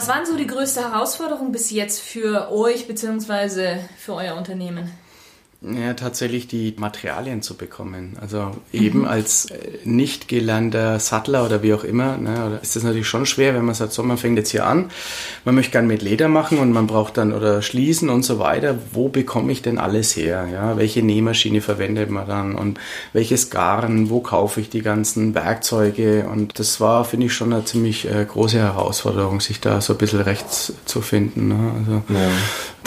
Was waren so die größte Herausforderung bis jetzt für euch bzw. für euer Unternehmen? Ja, tatsächlich die Materialien zu bekommen. Also eben mhm. als äh, nicht gelernter Sattler oder wie auch immer, ne, ist das natürlich schon schwer, wenn man sagt, so, man fängt jetzt hier an, man möchte gern mit Leder machen und man braucht dann oder schließen und so weiter. Wo bekomme ich denn alles her? Ja, welche Nähmaschine verwendet man dann und welches Garn? Wo kaufe ich die ganzen Werkzeuge? Und das war, finde ich, schon eine ziemlich äh, große Herausforderung, sich da so ein bisschen rechts zu finden. Ne? Also, ja.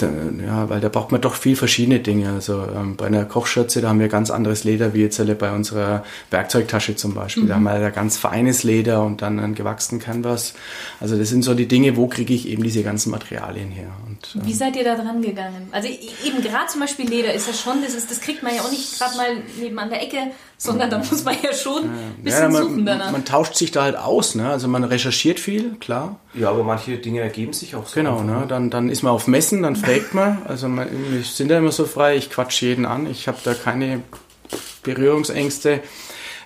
Ja, weil da braucht man doch viel verschiedene Dinge. Also ähm, bei einer Kochschürze, da haben wir ganz anderes Leder wie jetzt bei unserer Werkzeugtasche zum Beispiel. Mhm. Da haben wir da ganz feines Leder und dann einen gewachsenen Canvas. Also das sind so die Dinge, wo kriege ich eben diese ganzen Materialien her. Und, ähm, wie seid ihr da dran gegangen? Also eben gerade zum Beispiel Leder ist ja schon, das, ist, das kriegt man ja auch nicht gerade mal nebenan der Ecke sondern da muss man ja schon ein bisschen ja, man, suchen danach. Man tauscht sich da halt aus, ne? Also man recherchiert viel, klar. Ja, aber manche Dinge ergeben sich auch so. Genau, ne? ne? Dann, dann ist man auf Messen, dann man. Also man, wir sind ja immer so frei, ich quatsch jeden an, ich habe da keine Berührungsängste.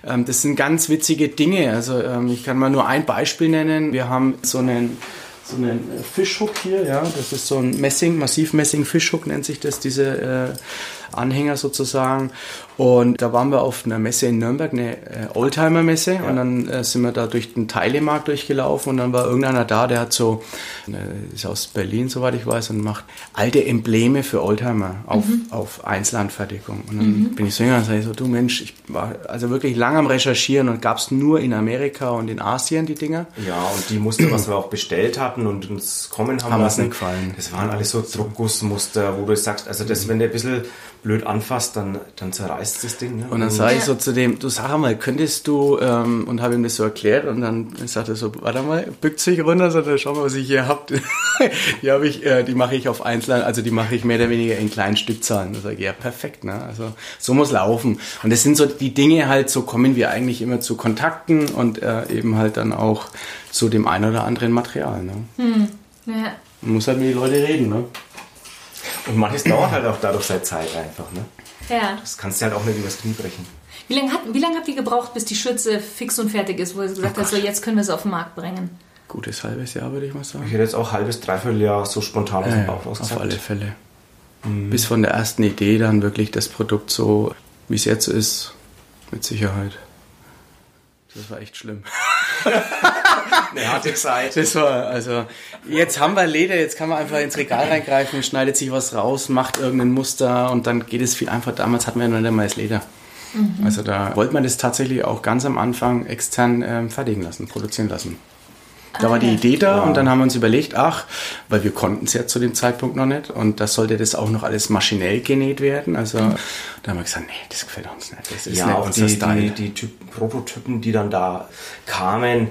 Ähm, das sind ganz witzige Dinge. Also ähm, ich kann mal nur ein Beispiel nennen. Wir haben so einen so einen Fischhook hier, ja, das ist so ein Messing, Massivmessing Fischhook nennt sich das, diese äh, Anhänger sozusagen. Und da waren wir auf einer Messe in Nürnberg, eine äh, Oldtimer-Messe. Ja. Und dann äh, sind wir da durch den Teilemarkt durchgelaufen und dann war irgendeiner da, der hat so, äh, ist aus Berlin, soweit ich weiß, und macht alte Embleme für Oldtimer auf, mhm. auf Einzelanfertigung. Und dann mhm. bin ich so hingegangen und sage so, du Mensch, ich war also wirklich lange am Recherchieren und gab es nur in Amerika und in Asien die Dinger. Ja, und die Muster, was wir auch bestellt hatten und uns kommen haben, haben lassen, nicht gefallen. Das waren alles so Druckgussmuster, wo du sagst, also das, wenn der ein bisschen blöd anfasst, dann, dann zerreißt das Ding. Ne? Und dann sage ich so zu dem, du sag mal, könntest du, ähm, und habe ihm das so erklärt und dann sagt er so, warte mal, bückt sich runter, sagt er, schau mal, was ich hier hab. die habe ich, äh, die mache ich auf Einzelnen, also die mache ich mehr oder weniger in kleinen Stückzahlen. Da sage ich, ja, perfekt, ne? Also so muss laufen. Und das sind so die Dinge halt, so kommen wir eigentlich immer zu Kontakten und äh, eben halt dann auch zu dem einen oder anderen Material. Ne? Hm. Ja. Man muss halt mit den Leuten reden, ne? Und manches dauert halt auch dadurch seine Zeit einfach, ne? Ja. Das kannst du halt auch nicht übers Knie brechen. Wie lange, hat, wie lange habt ihr gebraucht, bis die Schürze fix und fertig ist, wo ihr gesagt oh habt, so jetzt können wir sie auf den Markt bringen? Gutes halbes Jahr, würde ich mal sagen. Ich hätte jetzt auch halbes, dreiviertel Jahr so spontan aus dem Bauch raus Auf alle Fälle. Mhm. Bis von der ersten Idee dann wirklich das Produkt so, wie es jetzt ist, mit Sicherheit. Das war echt schlimm. Eine harte Zeit. Das war, also, jetzt haben wir Leder, jetzt kann man einfach ins Regal reingreifen, schneidet sich was raus, macht irgendein Muster und dann geht es viel einfacher. Damals hatten wir ja noch nicht mal das Leder. Mhm. Also da wollte man das tatsächlich auch ganz am Anfang extern ähm, fertigen lassen, produzieren lassen. Da war die Idee da und dann haben wir uns überlegt, ach, weil wir konnten es ja zu dem Zeitpunkt noch nicht und das sollte das auch noch alles maschinell genäht werden. Also mhm. da haben wir gesagt, nee, das gefällt uns nicht. Das ist ja, nicht auch die, die, die Typ Prototypen, die dann da kamen,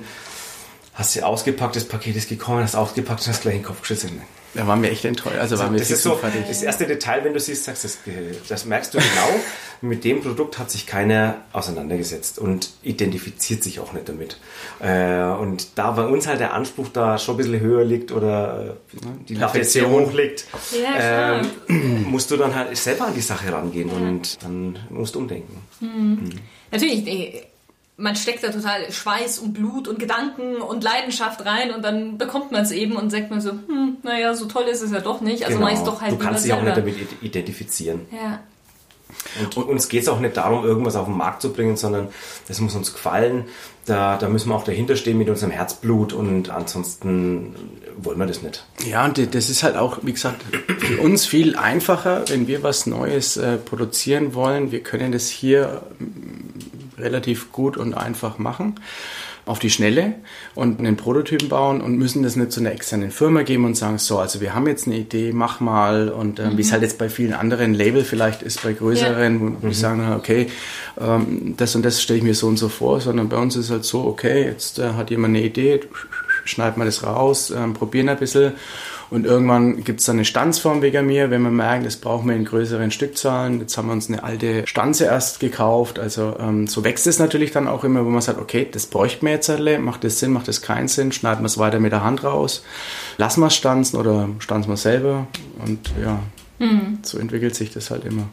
hast du ausgepackt, das Paket ist gekommen, hast ausgepackt und hast gleich in den Kopf geschissen. Da waren wir echt enttäuscht. Also waren wir das ist so fertig. das erste Detail, wenn du siehst, sagst das, das merkst du genau. mit dem Produkt hat sich keiner auseinandergesetzt und identifiziert sich auch nicht damit. Äh, und da bei uns halt der Anspruch da schon ein bisschen höher liegt oder die Latte sehr hoch liegt, ja, ähm, musst du dann halt selber an die Sache rangehen und dann musst du umdenken. Mhm. Mhm. Natürlich, man steckt da total Schweiß und Blut und Gedanken und Leidenschaft rein und dann bekommt man es eben und sagt man so, hm, naja, so toll ist es ja doch nicht. Also genau. man ist doch halt Du kannst dich auch nicht damit identifizieren. Ja. Und, und uns geht es auch nicht darum, irgendwas auf den Markt zu bringen, sondern das muss uns gefallen. Da, da müssen wir auch dahinter stehen mit unserem Herzblut und ansonsten wollen wir das nicht. Ja, und das ist halt auch, wie gesagt, für uns viel einfacher, wenn wir was Neues äh, produzieren wollen. Wir können das hier relativ gut und einfach machen auf die Schnelle und einen Prototypen bauen und müssen das nicht zu einer externen Firma geben und sagen, so, also wir haben jetzt eine Idee, mach mal und äh, mhm. wie es halt jetzt bei vielen anderen Label vielleicht ist, bei größeren, ja. wo mhm. die sagen, okay, ähm, das und das stelle ich mir so und so vor, sondern bei uns ist halt so, okay, jetzt äh, hat jemand eine Idee, schneiden wir das raus, ähm, probieren ein bisschen und irgendwann gibt es dann eine Stanzform wegen mir, wenn wir merken, das brauchen wir in größeren Stückzahlen. Jetzt haben wir uns eine alte Stanze erst gekauft. Also ähm, so wächst es natürlich dann auch immer, wo man sagt, okay, das bräuchte man jetzt alle. Macht das Sinn, macht das keinen Sinn? Schneiden wir es weiter mit der Hand raus? Lassen wir es stanzen oder stanzen wir es selber? Und ja, mhm. so entwickelt sich das halt immer.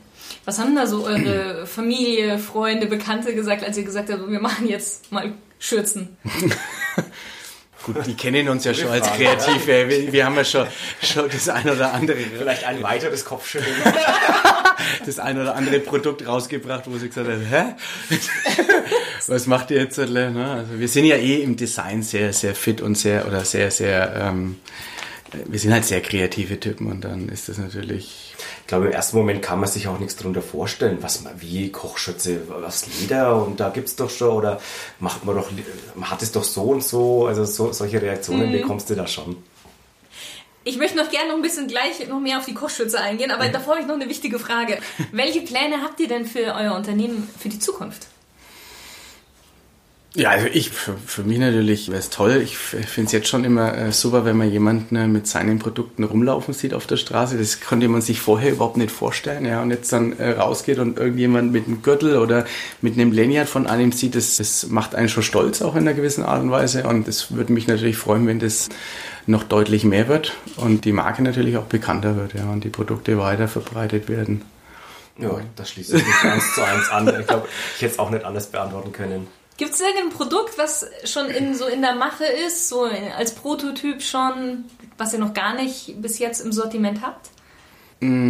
Was haben da so eure Familie, Freunde, Bekannte gesagt, als ihr gesagt habt, wir machen jetzt mal Schürzen? Gut, die kennen uns ja schon als Kreative. Wir, wir, haben ja schon, schon das ein oder andere. Vielleicht ein weiteres Kopfschütteln. das ein oder andere Produkt rausgebracht, wo sie gesagt haben, hä? Was macht ihr jetzt? Ne? Also wir sind ja eh im Design sehr, sehr fit und sehr, oder sehr, sehr, ähm, wir sind halt sehr kreative Typen und dann ist das natürlich. Ich glaube, im ersten Moment kann man sich auch nichts darunter vorstellen, was man, wie Kochschütze, was Leder und da gibt es doch schon oder macht man doch, man hat es doch so und so, also so, solche Reaktionen mhm. bekommst du da schon. Ich möchte noch gerne noch ein bisschen gleich noch mehr auf die Kochschütze eingehen, aber davor habe ich noch eine wichtige Frage. Welche Pläne habt ihr denn für euer Unternehmen für die Zukunft? Ja, also ich, für, für mich natürlich wäre es toll. Ich finde es jetzt schon immer äh, super, wenn man jemanden äh, mit seinen Produkten rumlaufen sieht auf der Straße. Das konnte man sich vorher überhaupt nicht vorstellen. Ja, und jetzt dann äh, rausgeht und irgendjemand mit einem Gürtel oder mit einem Lanyard von einem sieht, das, das macht einen schon stolz auch in einer gewissen Art und Weise. Und es würde mich natürlich freuen, wenn das noch deutlich mehr wird und die Marke natürlich auch bekannter wird, ja, und die Produkte weiter verbreitet werden. Ja, das schließt nicht eins zu eins an. Ich glaube, ich hätte es auch nicht alles beantworten können. Gibt es irgendein Produkt, was schon in, so in der Mache ist, so als Prototyp schon, was ihr noch gar nicht bis jetzt im Sortiment habt?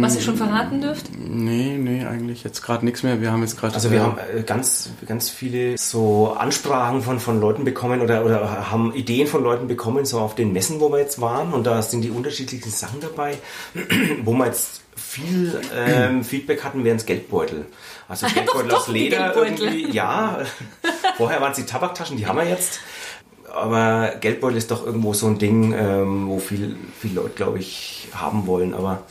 Was ihr schon verraten dürft? Nee, nee, eigentlich jetzt gerade nichts mehr. Wir haben jetzt gerade. Also wir haben äh, ganz, ganz viele so Ansprachen von, von Leuten bekommen oder, oder haben Ideen von Leuten bekommen, so auf den Messen, wo wir jetzt waren. Und da sind die unterschiedlichen Sachen dabei, wo wir jetzt viel ähm, Feedback hatten, wären es Geldbeutel. Also Geldbeutel aus Leder irgendwie. Ja, vorher waren es die Tabaktaschen, die haben wir jetzt. Aber Geldbeutel ist doch irgendwo so ein Ding, ähm, wo viel, viele Leute, glaube ich, haben wollen. Aber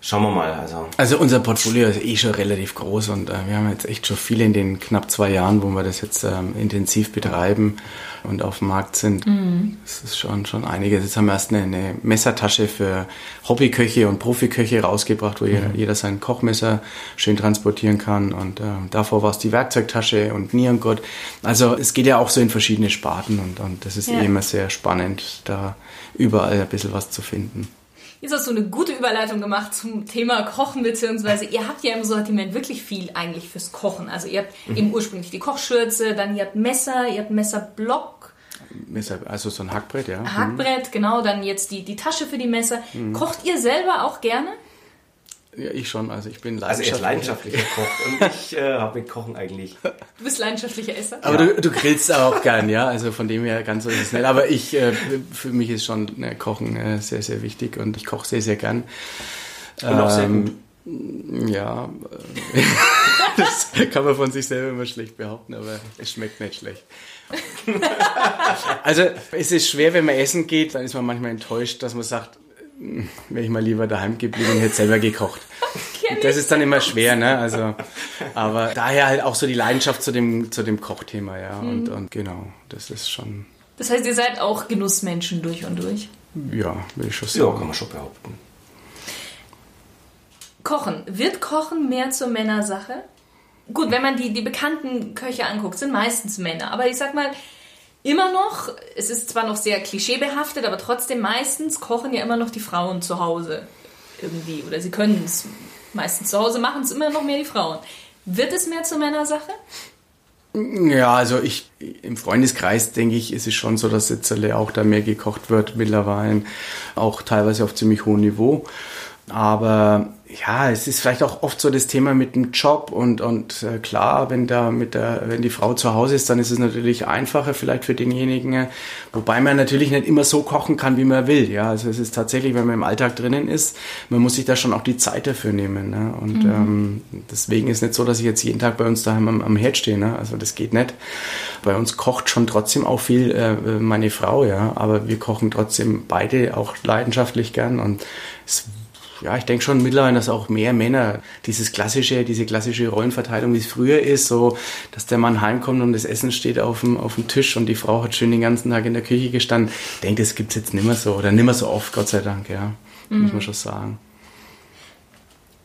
Schauen wir mal. Also. also unser Portfolio ist eh schon relativ groß und äh, wir haben jetzt echt schon viele in den knapp zwei Jahren, wo wir das jetzt ähm, intensiv betreiben und auf dem Markt sind. Mhm. Das ist schon, schon einiges. Jetzt haben wir erst eine, eine Messertasche für Hobbyköche und Profiköche rausgebracht, wo mhm. jeder, jeder, sein Kochmesser schön transportieren kann. Und äh, davor war es die Werkzeugtasche und Nierengurt. Also es geht ja auch so in verschiedene Sparten und, und das ist ja. eh immer sehr spannend, da überall ein bisschen was zu finden. Jetzt hast du eine gute Überleitung gemacht zum Thema Kochen, beziehungsweise ihr habt ja im Sortiment wirklich viel eigentlich fürs Kochen. Also ihr habt mhm. eben ursprünglich die Kochschürze, dann ihr habt Messer, ihr habt Messerblock. Messer, also so ein Hackbrett, ja. Hackbrett, mhm. genau, dann jetzt die, die Tasche für die Messer. Mhm. Kocht ihr selber auch gerne? Ja, ich schon. Also ich bin leidenschaftlicher, also leidenschaftlicher Koch und ich äh, habe mit Kochen eigentlich. Du bist leidenschaftlicher Esser. Aber ja. du, du grillst auch gern, ja. Also von dem her ganz so ist es nicht. Aber ich, äh, für mich ist schon ne, Kochen äh, sehr, sehr wichtig und ich koche sehr, sehr gern. Und ähm, auch sehr gut. Ja, äh, das kann man von sich selber immer schlecht behaupten, aber es schmeckt nicht schlecht. also es ist schwer, wenn man essen geht, dann ist man manchmal enttäuscht, dass man sagt, wäre ich mal lieber daheim geblieben und hätte selber gekocht. Das ist dann immer schwer, ne? Also, aber daher halt auch so die Leidenschaft zu dem, zu dem Kochthema, ja. Mhm. Und, und genau, das ist schon. Das heißt, ihr seid auch Genussmenschen durch und durch? Ja, will ich schon sagen. Ja, kann man schon behaupten. Kochen. Wird Kochen mehr zur Männersache? Gut, wenn man die, die bekannten Köche anguckt, sind meistens Männer. Aber ich sag mal, immer noch, es ist zwar noch sehr klischeebehaftet, aber trotzdem meistens kochen ja immer noch die Frauen zu Hause irgendwie. Oder sie können es meistens zu Hause, machen es immer noch mehr die Frauen. Wird es mehr zur Männersache? Ja, also ich im Freundeskreis denke ich, ist es schon so, dass jetzt auch da mehr gekocht wird mittlerweile, auch teilweise auf ziemlich hohem Niveau. Aber ja, es ist vielleicht auch oft so das Thema mit dem Job und, und äh, klar, wenn da mit der, wenn die Frau zu Hause ist, dann ist es natürlich einfacher vielleicht für denjenigen, wobei man natürlich nicht immer so kochen kann, wie man will. Ja, also es ist tatsächlich, wenn man im Alltag drinnen ist, man muss sich da schon auch die Zeit dafür nehmen. Ne? Und mhm. ähm, deswegen ist nicht so, dass ich jetzt jeden Tag bei uns daheim am, am Herd stehe. Ne? Also das geht nicht. Bei uns kocht schon trotzdem auch viel äh, meine Frau, ja, aber wir kochen trotzdem beide auch leidenschaftlich gern und es ja, ich denke schon mittlerweile, dass auch mehr Männer dieses klassische, diese klassische Rollenverteilung, wie es früher ist, so, dass der Mann heimkommt und das Essen steht auf dem, auf dem Tisch und die Frau hat schön den ganzen Tag in der Küche gestanden. Ich denke, das gibt's jetzt nicht mehr so oder nicht mehr so oft, Gott sei Dank, ja. Mhm. Muss man schon sagen.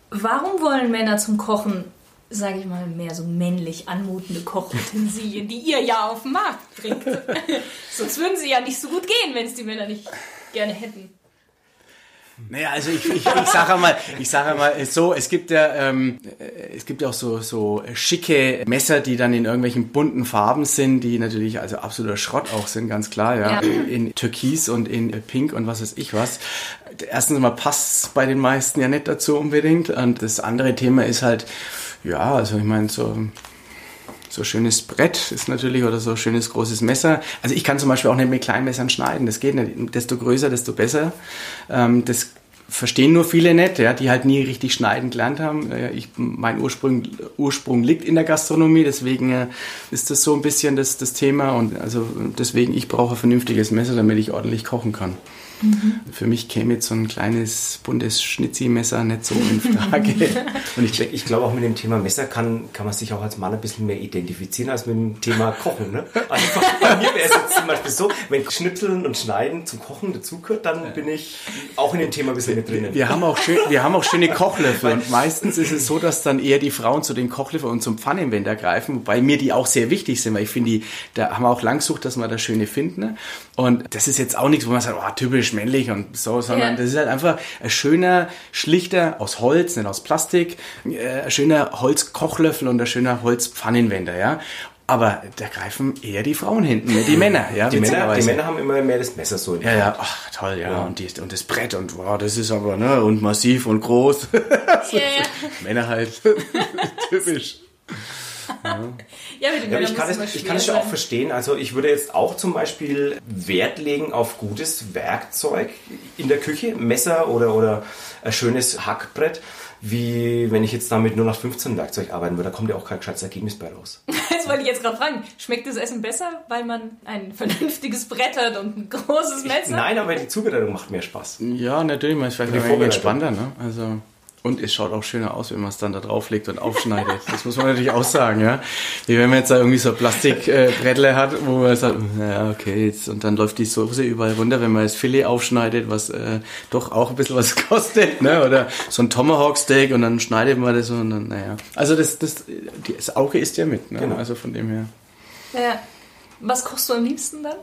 Warum wollen Männer zum Kochen, sage ich mal, mehr so männlich anmutende Kochutensilien, die ihr ja auf den Markt bringt? Sonst würden sie ja nicht so gut gehen, wenn es die Männer nicht gerne hätten. Naja, also ich, ich, ich sage mal, ich sage mal so, es gibt ja, ähm, äh, es gibt ja auch so, so schicke Messer, die dann in irgendwelchen bunten Farben sind, die natürlich also absoluter Schrott auch sind, ganz klar, ja. ja. In Türkis und in Pink und was weiß ich was. Erstens mal passt bei den meisten ja nicht dazu unbedingt. Und das andere Thema ist halt, ja, also ich meine, so so schönes Brett ist natürlich oder so schönes großes Messer. Also ich kann zum Beispiel auch nicht mit kleinen Messern schneiden. Das geht nicht. Desto größer, desto besser. Ähm, das verstehen nur viele nicht, ja, die halt nie richtig schneiden gelernt haben. Ich, mein Ursprung, Ursprung liegt in der Gastronomie, deswegen äh, ist das so ein bisschen das, das Thema und also deswegen ich brauche ein vernünftiges Messer, damit ich ordentlich kochen kann. Mhm. Für mich käme jetzt so ein kleines buntes Schnitzi-Messer nicht so in Frage. Und ich, ich glaube auch mit dem Thema Messer kann, kann man sich auch als Mann ein bisschen mehr identifizieren als mit dem Thema Kochen. Ne? Also bei mir wäre es jetzt zum Beispiel so, wenn Schnitzeln und Schneiden zum Kochen dazugehört, dann bin ich auch in dem Thema ein bisschen mit drin. Wir haben auch, schön, wir haben auch schöne Kochlöffel und meistens ist es so, dass dann eher die Frauen zu den Kochlöffeln und zum Pfannenwender greifen, wobei mir die auch sehr wichtig sind, weil ich finde, da haben wir auch lang gesucht, dass wir das Schöne finden. Ne? Und das ist jetzt auch nichts, wo man sagt, oh, typisch männlich und so, sondern ja. das ist halt einfach ein schöner, schlichter, aus Holz, nicht aus Plastik, äh, ein schöner Holzkochlöffel und ein schöner Holzpfannenwender, ja. Aber da greifen eher die Frauen hinten, die Männer. Ja, die, Männer die Männer haben immer mehr das Messer so in Ja, ja, ach toll, ja. ja. Und, die, und das Brett und wow, das ist aber, ne, und massiv und groß. ja, ja. Männer halt. Typisch. Ja, mit dem ja, ich kann, es, ich kann es auch verstehen. Also ich würde jetzt auch zum Beispiel Wert legen auf gutes Werkzeug in der Küche, Messer oder, oder ein schönes Hackbrett wie wenn ich jetzt damit nur nach 15 Werkzeug arbeiten würde. Da kommt ja auch kein gescheites Ergebnis bei raus. Das wollte ich jetzt gerade fragen. Schmeckt das Essen besser, weil man ein vernünftiges Brett hat und ein großes Messer? Ich, nein, aber die Zubereitung macht mehr Spaß. Ja, natürlich. Man ist vielleicht entspannter. Ne? Also und es schaut auch schöner aus, wenn man es dann da drauflegt und aufschneidet. Das muss man natürlich auch sagen, ja. Wie wenn man jetzt da irgendwie so Plastikbrettle äh, hat, wo man sagt, naja, okay, jetzt, und dann läuft die Soße überall runter, wenn man das Filet aufschneidet, was äh, doch auch ein bisschen was kostet, ne? Oder so ein Tomahawk Steak und dann schneidet man das und dann, naja. Also das, das, das Auge ist ja mit, ne? Genau. Also von dem her. Ja. Was kochst du am liebsten dann?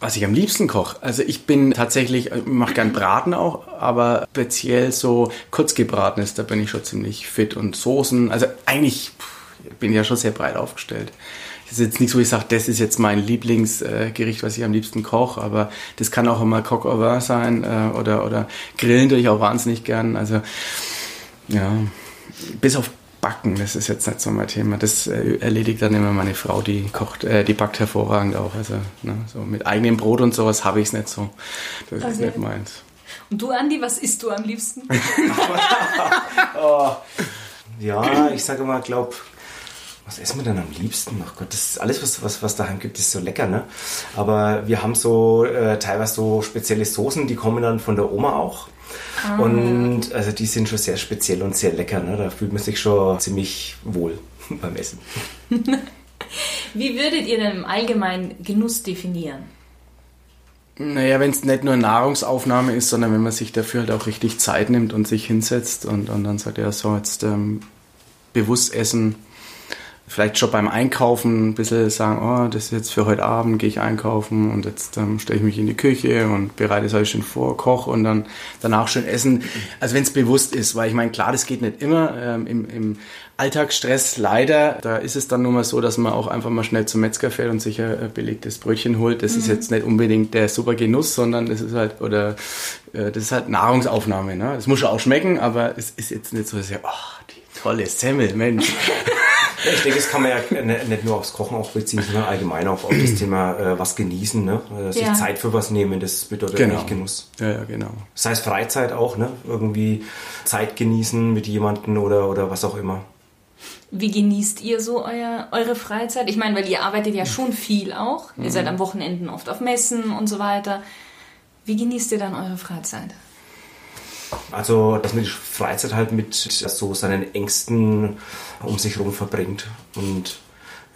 Was ich am liebsten koche. Also ich bin tatsächlich, ich mache gern Braten auch, aber speziell so kurzgebratenes, da bin ich schon ziemlich fit. Und Soßen, also eigentlich bin ich ja schon sehr breit aufgestellt. Das ist jetzt nicht so, ich sage, das ist jetzt mein Lieblingsgericht, was ich am liebsten koche, aber das kann auch immer Coq au vin sein äh, oder, oder Grillen tue ich auch wahnsinnig gern. Also ja, bis auf Backen, das ist jetzt nicht so mein Thema. Das äh, erledigt dann immer meine Frau, die kocht, äh, die backt hervorragend auch. Also ne, so mit eigenem Brot und sowas habe ich es nicht so. Das also, ist nicht meins. Und du, Andi, was isst du am liebsten? oh. Ja, ich sage mal, glaub, was essen wir denn am liebsten? Ach Gott, das ist alles, was, was, was daheim gibt, ist so lecker, ne? Aber wir haben so äh, teilweise so spezielle Soßen, die kommen dann von der Oma auch. Ah. Und also die sind schon sehr speziell und sehr lecker. Ne? Da fühlt man sich schon ziemlich wohl beim Essen. Wie würdet ihr denn im Allgemeinen Genuss definieren? Naja, wenn es nicht nur Nahrungsaufnahme ist, sondern wenn man sich dafür halt auch richtig Zeit nimmt und sich hinsetzt und, und dann sagt, ja, so jetzt ähm, bewusst essen, vielleicht schon beim Einkaufen ein bisschen sagen, oh, das ist jetzt für heute Abend, gehe ich einkaufen und jetzt ähm, stelle ich mich in die Küche und bereite es alles schön vor, koche und dann danach schön essen. Also wenn es bewusst ist, weil ich meine, klar, das geht nicht immer. Ähm, im, Im Alltagsstress leider, da ist es dann nur mal so, dass man auch einfach mal schnell zum Metzger fährt und sich ein belegtes Brötchen holt. Das mhm. ist jetzt nicht unbedingt der super Genuss, sondern das ist halt, oder äh, das ist halt Nahrungsaufnahme. Ne? Das muss schon auch schmecken, aber es ist jetzt nicht so, dass ich, oh, die tolle Semmel, Mensch. Ja, ich denke, das kann man ja nicht nur aufs Kochen auch beziehen, sondern allgemein auch auf das Thema äh, was genießen, ne? Äh, sich ja. Zeit für was nehmen, das bedeutet genau. eigentlich Genuss. Ja, ja, genau. Das heißt Freizeit auch, ne? Irgendwie Zeit genießen mit jemandem oder, oder was auch immer. Wie genießt ihr so euer, eure Freizeit? Ich meine, weil ihr arbeitet ja schon viel auch. Mhm. Ihr seid am Wochenenden oft auf Messen und so weiter. Wie genießt ihr dann eure Freizeit? Also, dass man die Freizeit halt mit so seinen Ängsten um sich herum verbringt. Und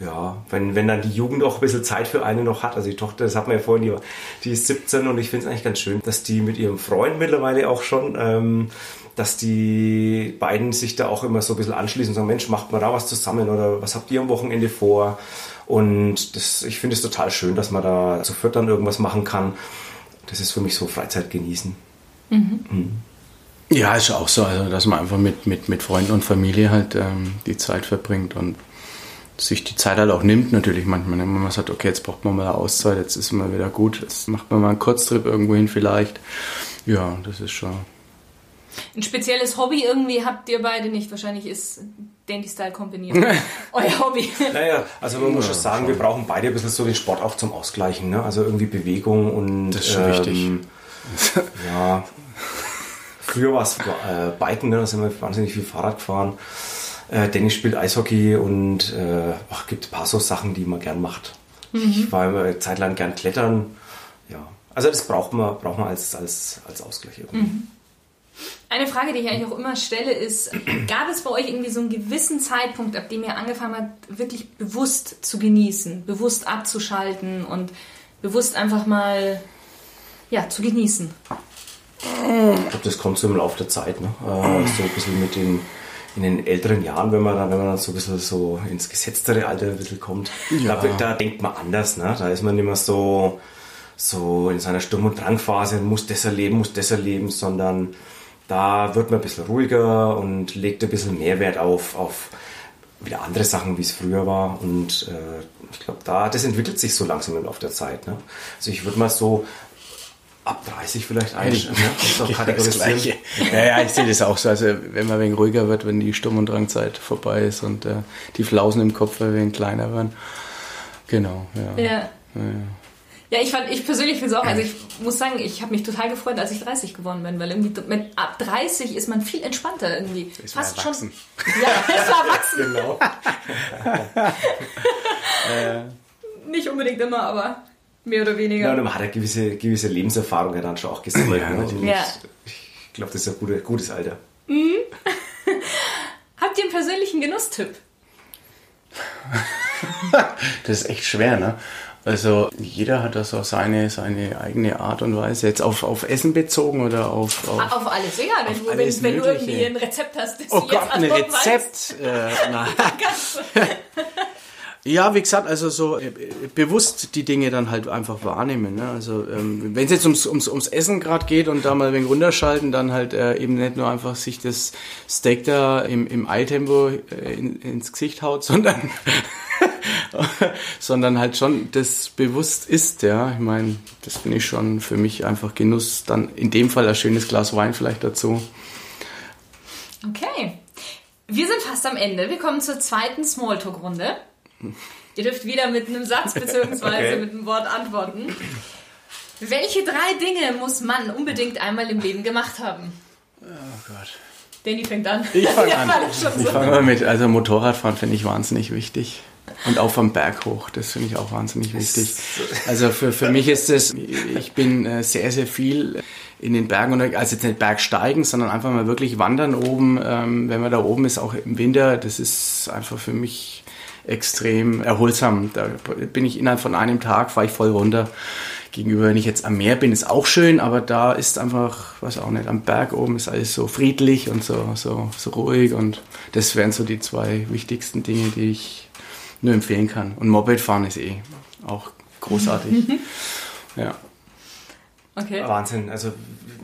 ja, wenn, wenn dann die Jugend auch ein bisschen Zeit für eine noch hat, also die Tochter, das hat man ja vorhin, die, die ist 17 und ich finde es eigentlich ganz schön, dass die mit ihrem Freund mittlerweile auch schon, ähm, dass die beiden sich da auch immer so ein bisschen anschließen und sagen, Mensch, macht mal da was zusammen oder was habt ihr am Wochenende vor? Und das, ich finde es total schön, dass man da zu viert dann irgendwas machen kann. Das ist für mich so Freizeit genießen. Ja, ist auch so, also dass man einfach mit, mit, mit Freunden und Familie halt ähm, die Zeit verbringt und sich die Zeit halt auch nimmt natürlich manchmal. Wenn man sagt, okay, jetzt braucht man mal eine Auszeit, jetzt ist mal wieder gut, jetzt macht man mal einen Kurztrip irgendwo hin vielleicht. Ja, das ist schon. Ein spezielles Hobby irgendwie habt ihr beide nicht. Wahrscheinlich ist Dandy Style Company euer Hobby. Naja, also man muss schon sagen, wir brauchen beide ein bisschen so den Sport auch zum Ausgleichen. Ne? Also irgendwie Bewegung und. Das ist schon wichtig. Ja. Früher war es äh, Biken, ne? da sind wir wahnsinnig viel Fahrrad gefahren. Äh, Dennis spielt Eishockey und äh, ach, gibt ein paar so Sachen, die man gern macht. Ich war immer eine Zeit lang gern klettern. Ja. Also das braucht man, braucht man als, als, als Ausgleich irgendwie. Eine Frage, die ich eigentlich auch immer stelle, ist, gab es bei euch irgendwie so einen gewissen Zeitpunkt, ab dem ihr angefangen habt, wirklich bewusst zu genießen, bewusst abzuschalten und bewusst einfach mal, ja, zu genießen? Ich glaube, das kommt so im Laufe der Zeit. Ne? Äh, so ein bisschen mit den, in den älteren Jahren, wenn man dann, wenn man dann so ein bisschen so ins gesetztere Alter ein bisschen kommt, Ja. da, da denkt man anders. Ne? Da ist man nicht mehr so, so in seiner Sturm- und Drangphase, muss das erleben, muss das erleben, sondern da wird man ein bisschen ruhiger und legt ein bisschen mehr Wert auf, auf wieder andere Sachen, wie es früher war. Und äh, ich glaube, da, das entwickelt sich so langsam im Laufe der Zeit. Ne? Also ich würde mal so ab 30 vielleicht einstellen. Ne? Das auch Ja, das kategorisieren. Gleiche. Ja, ja, ich sehe das auch so. Also wenn man ein wenig ruhiger wird, wenn die Sturm- und Drangzeit vorbei ist und äh, die Flausen im Kopf ein wenig kleiner werden. Genau, ja. Ja. Ja, ich fand, ich persönlich finde es auch, also ich muss sagen, ich habe mich total gefreut, als ich 30 geworden bin, weil irgendwie mit, ab 30 ist man viel entspannter irgendwie. Ist man Fast erwachsen. schon. Ja, ist man erwachsen. Genau. Nicht unbedingt immer, aber mehr oder weniger. Ja, und man hat ja gewisse, gewisse Lebenserfahrung ja dann schon auch gesammelt. Ja, ne? Ja. Ich glaube, das ist ein gute, gutes Alter. Habt ihr einen persönlichen Genusstipp? Das ist echt schwer, ne? Also jeder hat da so seine, seine eigene Art und Weise. Jetzt auf, auf Essen bezogen oder auf... auf Auf alles. Wenn, Auf du, wenn, alles wenn du irgendwie ein Rezept hast, das oh du Gott, jetzt ein Rezept. Äh, nein. Ja, wie gesagt, also so äh, bewusst die Dinge dann halt einfach wahrnehmen. Ne? Also ähm, wenn es jetzt ums, ums, ums Essen gerade geht und da mal ein wenig runterschalten, dann halt äh, eben nicht nur einfach sich das Steak da im, im Eiltempo äh, in, ins Gesicht haut, sondern sondern halt schon das bewusst ist. Ja, ich meine, das finde ich schon für mich einfach Genuss. Dann in dem Fall ein schönes Glas Wein vielleicht dazu. Okay. Wir sind fast am Ende. Wir kommen zur zweiten Smalltalk-Runde. Ihr dürft wieder mit einem Satz bzw. Okay. mit einem Wort antworten. Welche drei Dinge muss man unbedingt einmal im Leben gemacht haben? Oh Gott. Danny fängt an. Ich fang Ja, an. weil ich so. fange mal mit, also Motorradfahren finde ich wahnsinnig wichtig. Und auch vom Berg hoch, das finde ich auch wahnsinnig wichtig. Also für, für mich ist es, ich bin äh, sehr, sehr viel in den Bergen, also jetzt nicht Bergsteigen, sondern einfach mal wirklich wandern oben, ähm, wenn man da oben ist, auch im Winter, das ist einfach für mich extrem erholsam. Da bin ich innerhalb von einem Tag, fahre ich voll runter. Gegenüber, wenn ich jetzt am Meer bin, ist auch schön, aber da ist einfach, was auch nicht, am Berg oben ist alles so friedlich und so, so, so ruhig und das wären so die zwei wichtigsten Dinge, die ich nur empfehlen kann. Und Moped fahren ist eh auch großartig. ja. Okay. Wahnsinn. Also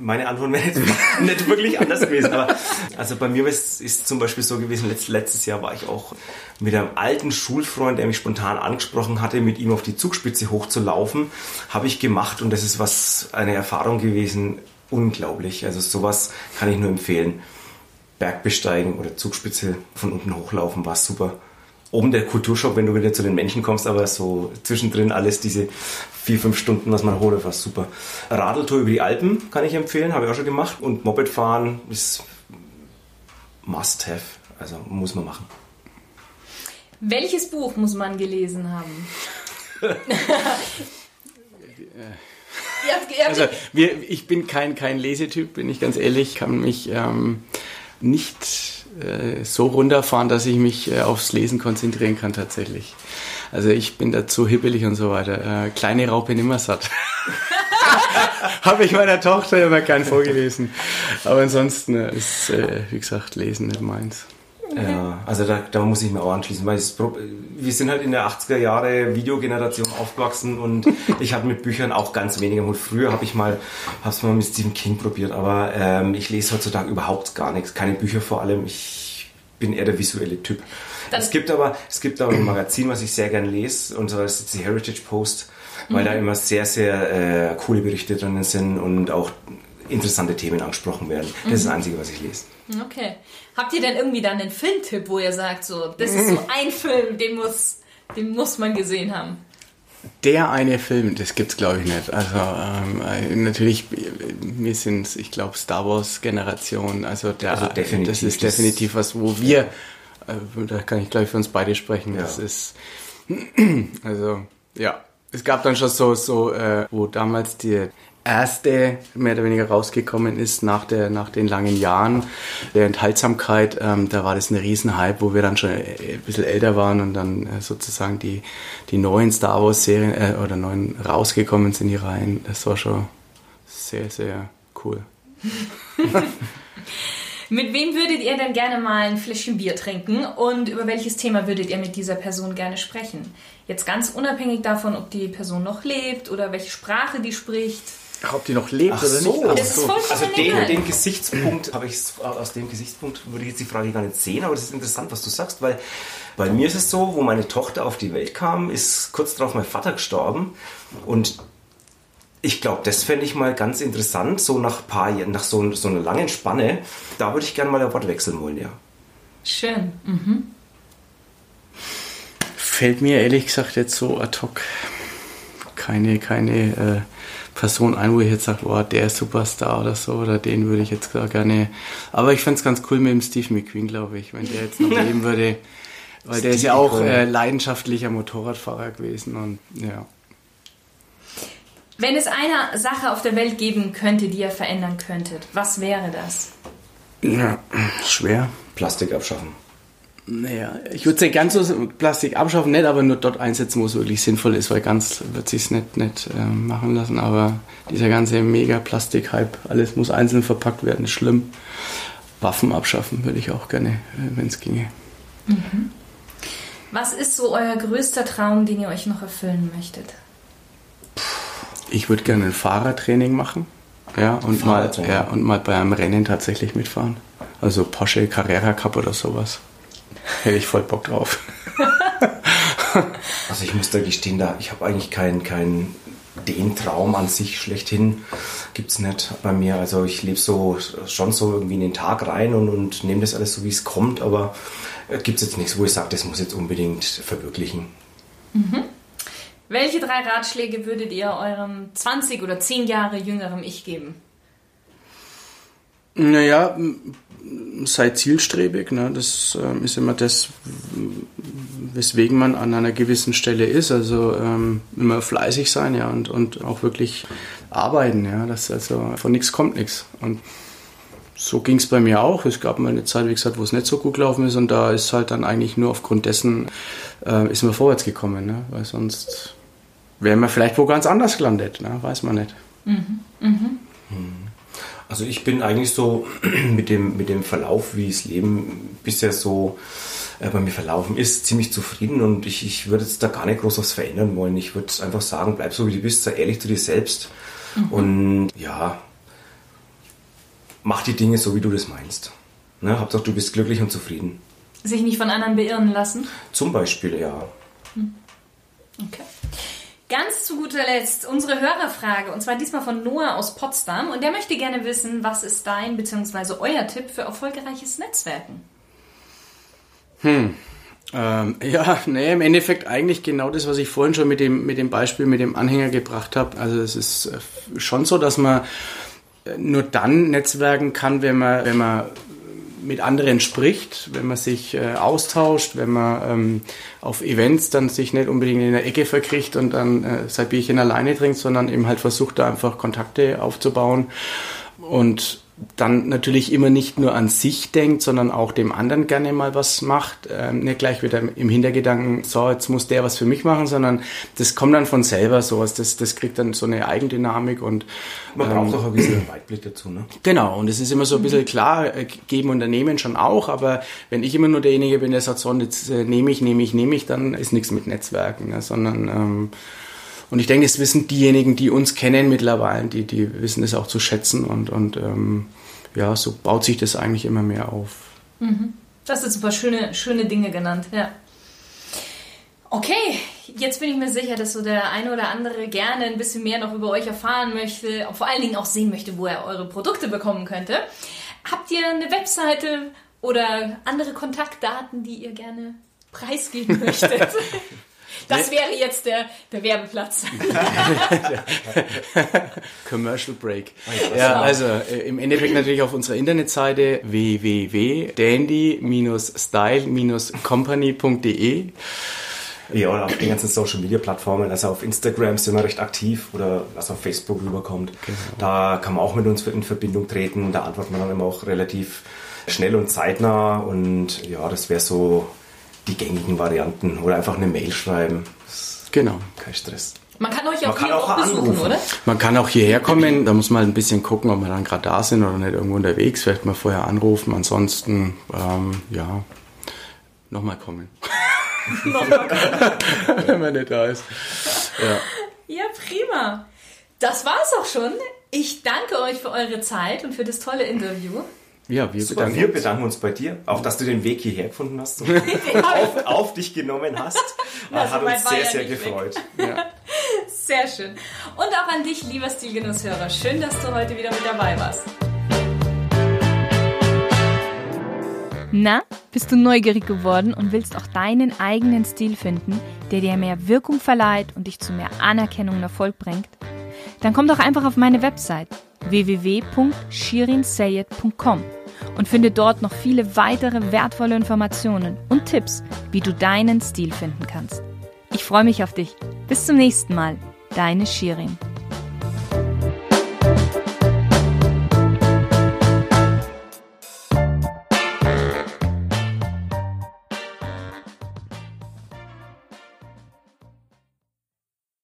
meine Antwort wäre jetzt nicht wirklich anders gewesen. Aber also bei mir ist, ist zum Beispiel so gewesen, letzt, letztes Jahr war ich auch mit einem alten Schulfreund, der mich spontan angesprochen hatte, mit ihm auf die Zugspitze hochzulaufen, habe ich gemacht und das ist was eine Erfahrung gewesen, unglaublich. Also sowas kann ich nur empfehlen. Bergbesteigen oder Zugspitze von unten hochlaufen war super. Oben der Kulturschock, wenn du wieder zu den Menschen kommst, aber so zwischendrin alles diese vier, fünf Stunden, was man holt, war super. Radeltour über die Alpen kann ich empfehlen, habe ich auch schon gemacht. Und Mopedfahren ist must have, also muss man machen. Welches Buch muss man gelesen haben? Also wir, ich bin kein, kein Lesetyp, bin ich ganz ehrlich, kann mich ähm, nicht äh, so runterfahren, dass ich mich äh, aufs Lesen konzentrieren kann tatsächlich. Also ich bin dazu hibbelig und so weiter. Äh, kleine Raupe nimmersatt. Habe ich meiner Tochter immer gern vorgelesen. Aber ansonsten äh, ist, äh, wie gesagt, Lesen nicht meins. Okay. Ja, also da, da muss ich mir auch anschließen, weil es, wir sind halt in der 80er Jahre Videogeneration aufgewachsen und ich habe mit Büchern auch ganz wenig Mut. Früher habe ich mal, hab's mal mit Stephen King probiert, aber ähm, ich lese heutzutage überhaupt gar nichts, keine Bücher vor allem. Ich bin eher der visuelle Typ. Dann es gibt aber, es gibt aber ein Magazin, was ich sehr gerne lese, und zwar ist die Heritage Post, weil mhm. da immer sehr, sehr äh, coole Berichte drin sind und auch interessante Themen angesprochen werden. Das mhm. ist das Einzige, was ich lese. Okay. Habt ihr denn irgendwie dann einen Filmtipp, wo ihr sagt, so, das ist so ein Film, den muss, den muss man gesehen haben? Der eine Film, das gibt's glaube ich nicht. Also ähm, äh, natürlich, wir sind, ich glaube, Star Wars Generation. Also, der, also das ist definitiv was, wo wir, äh, da kann ich glaube ich für uns beide sprechen. Ja. Das ist, also ja, es gab dann schon so, so äh, wo damals die erste mehr oder weniger rausgekommen ist nach, der, nach den langen Jahren der Enthaltsamkeit. Ähm, da war das ein Riesenhype, wo wir dann schon äh, ein bisschen älter waren und dann äh, sozusagen die, die neuen Star Wars Serien äh, oder neuen rausgekommen sind, die Reihen. Das war schon sehr, sehr cool. mit wem würdet ihr denn gerne mal ein Fläschchen Bier trinken und über welches Thema würdet ihr mit dieser Person gerne sprechen? Jetzt ganz unabhängig davon, ob die Person noch lebt oder welche Sprache die spricht. Ach, ob die noch lebt Ach oder so. nicht? Ach so. Also den, den Gesichtspunkt habe ich aus dem Gesichtspunkt würde ich jetzt die Frage gar nicht sehen, aber das ist interessant, was du sagst, weil bei mir ist es so, wo meine Tochter auf die Welt kam, ist kurz darauf mein Vater gestorben und ich glaube, das fände ich mal ganz interessant, so nach paar Jahren, nach so, so einer langen Spanne, da würde ich gerne mal ein Wort wechseln wollen, ja. Schön. Mhm. Fällt mir ehrlich gesagt jetzt so ad hoc keine, keine äh, Person ein, wo ich jetzt sage, boah, der ist Superstar oder so, oder den würde ich jetzt gerne. Aber ich fände es ganz cool mit dem Steve McQueen, glaube ich, wenn der jetzt noch leben würde. Weil Steve der ist ja auch äh, leidenschaftlicher Motorradfahrer gewesen und ja. Wenn es eine Sache auf der Welt geben könnte, die ihr verändern könntet, was wäre das? Ja, schwer. Plastik abschaffen. Naja, ich würde es ganz so Plastik abschaffen, nicht aber nur dort einsetzen, wo es wirklich sinnvoll ist, weil ganz wird sich nicht, nicht äh, machen lassen. Aber dieser ganze mega Plastik-Hype, alles muss einzeln verpackt werden, ist schlimm. Waffen abschaffen würde ich auch gerne, äh, wenn es ginge. Mhm. Was ist so euer größter Traum, den ihr euch noch erfüllen möchtet? Ich würde gerne ein Fahrertraining machen. Ja, und mal, ja, und mal bei einem Rennen tatsächlich mitfahren. Also Porsche Carrera Cup oder sowas. Hätte ich voll Bock drauf. also ich muss da gestehen, da ich habe eigentlich keinen kein, den Traum an sich schlechthin gibt es nicht bei mir. Also ich lebe so schon so irgendwie in den Tag rein und, und nehme das alles so, wie es kommt, aber äh, gibt es jetzt nichts, wo ich sage, das muss jetzt unbedingt verwirklichen. Mhm. Welche drei Ratschläge würdet ihr eurem 20 oder 10 Jahre jüngerem Ich geben? Naja, sei zielstrebig. Ne? Das ähm, ist immer das, weswegen man an einer gewissen Stelle ist. Also ähm, immer fleißig sein ja, und, und auch wirklich arbeiten. Ja? Das, also von nichts kommt nichts. Und so ging es bei mir auch. Es gab mal eine Zeit, wie gesagt, wo es nicht so gut gelaufen ist und da ist halt dann eigentlich nur aufgrund dessen äh, ist man vorwärts gekommen, ne? weil sonst wäre man vielleicht wo ganz anders gelandet, ne? weiß man nicht. Mhm. Mhm. Hm. Also ich bin eigentlich so mit dem, mit dem Verlauf, wie das Leben bisher so äh, bei mir verlaufen ist, ziemlich zufrieden und ich, ich würde jetzt da gar nicht groß was verändern wollen. Ich würde einfach sagen, bleib so wie du bist, sei ehrlich zu dir selbst mhm. und ja, mach die Dinge so, wie du das meinst. Ne? Hauptsache, du bist glücklich und zufrieden. Sich nicht von anderen beirren lassen? Zum Beispiel, ja. Hm. Okay. Ganz zu guter Letzt unsere Hörerfrage und zwar diesmal von Noah aus Potsdam und der möchte gerne wissen, was ist dein bzw. euer Tipp für erfolgreiches Netzwerken? Hm. Ähm, ja, nee, im Endeffekt eigentlich genau das, was ich vorhin schon mit dem, mit dem Beispiel mit dem Anhänger gebracht habe. Also es ist äh, schon so, dass man äh, nur dann netzwerken kann, wenn man, wenn man mit anderen spricht, wenn man sich äh, austauscht, wenn man ähm, auf Events dann sich nicht unbedingt in der Ecke verkriegt und dann äh, sein Bierchen alleine trinkt, sondern eben halt versucht, da einfach Kontakte aufzubauen. Und dann natürlich immer nicht nur an sich denkt, sondern auch dem anderen gerne mal was macht. Ähm, nicht gleich wieder im Hintergedanken, so, jetzt muss der was für mich machen, sondern das kommt dann von selber sowas. Das, das kriegt dann so eine Eigendynamik und man braucht ähm, auch ein bisschen Weitblick dazu, ne? Genau, und es ist immer so ein bisschen klar, äh, geben Unternehmen schon auch, aber wenn ich immer nur derjenige bin, der sagt, so, jetzt äh, nehme ich, nehme ich, nehme ich, dann ist nichts mit Netzwerken, ne? sondern ähm, und ich denke, es wissen diejenigen, die uns kennen mittlerweile, die, die wissen es auch zu schätzen und, und ähm, ja, so baut sich das eigentlich immer mehr auf. Mhm. Das sind super schöne, schöne Dinge genannt, ja. Okay, jetzt bin ich mir sicher, dass so der eine oder andere gerne ein bisschen mehr noch über euch erfahren möchte, vor allen Dingen auch sehen möchte, wo er eure Produkte bekommen könnte. Habt ihr eine Webseite oder andere Kontaktdaten, die ihr gerne preisgeben möchtet? Das wäre jetzt der, der Werbeplatz. Commercial Oh ja, ja also äh, im Endeffekt natürlich auf unserer Internetseite www.dandy-style-company.de. Ja, oder auf den ganzen Social Media Plattformen, also auf Instagram sind wir recht aktiv oder was auf Facebook rüberkommt. Genau. Da kann man auch mit uns in Verbindung treten, da antwortet man dann immer auch relativ schnell und zeitnah und ja, das wäre so die gängigen Varianten oder einfach eine Mail schreiben. Genau. Kein Stress. Man kann euch auch, man hier auch, auch besuchen, anrufen. oder? Man kann auch hierher kommen, da muss man ein bisschen gucken, ob wir dann gerade da sind oder nicht irgendwo unterwegs. Vielleicht mal vorher anrufen. Ansonsten, ähm, ja, nochmal kommen. nochmal kommen. Wenn man nicht da ist. Ja. ja, prima. Das war's auch schon. Ich danke euch für eure Zeit und für das tolle Interview. Ja, wir bedanken, wir bedanken uns bei dir, auch dass du den Weg hierher gefunden hast und auf, auf, dich genommen hast. Na, hat uns sehr, sehr gefreut. Ja. Sehr schön. Und auch an dich, lieber Stilgenusshörer. Schön, dass du heute wieder mit dabei warst. Na, bist du neugierig geworden und willst auch deinen eigenen Stil finden, der dir mehr Wirkung verleiht und dich zu mehr Anerkennung und Erfolg bringt? Dann komm doch einfach auf meine Website www.shirinsayed.com und finde dort noch viele weitere wertvolle Informationen und Tipps, wie du deinen Stil finden kannst. Ich freue mich auf dich. Bis zum nächsten Mal. Deine Shirin.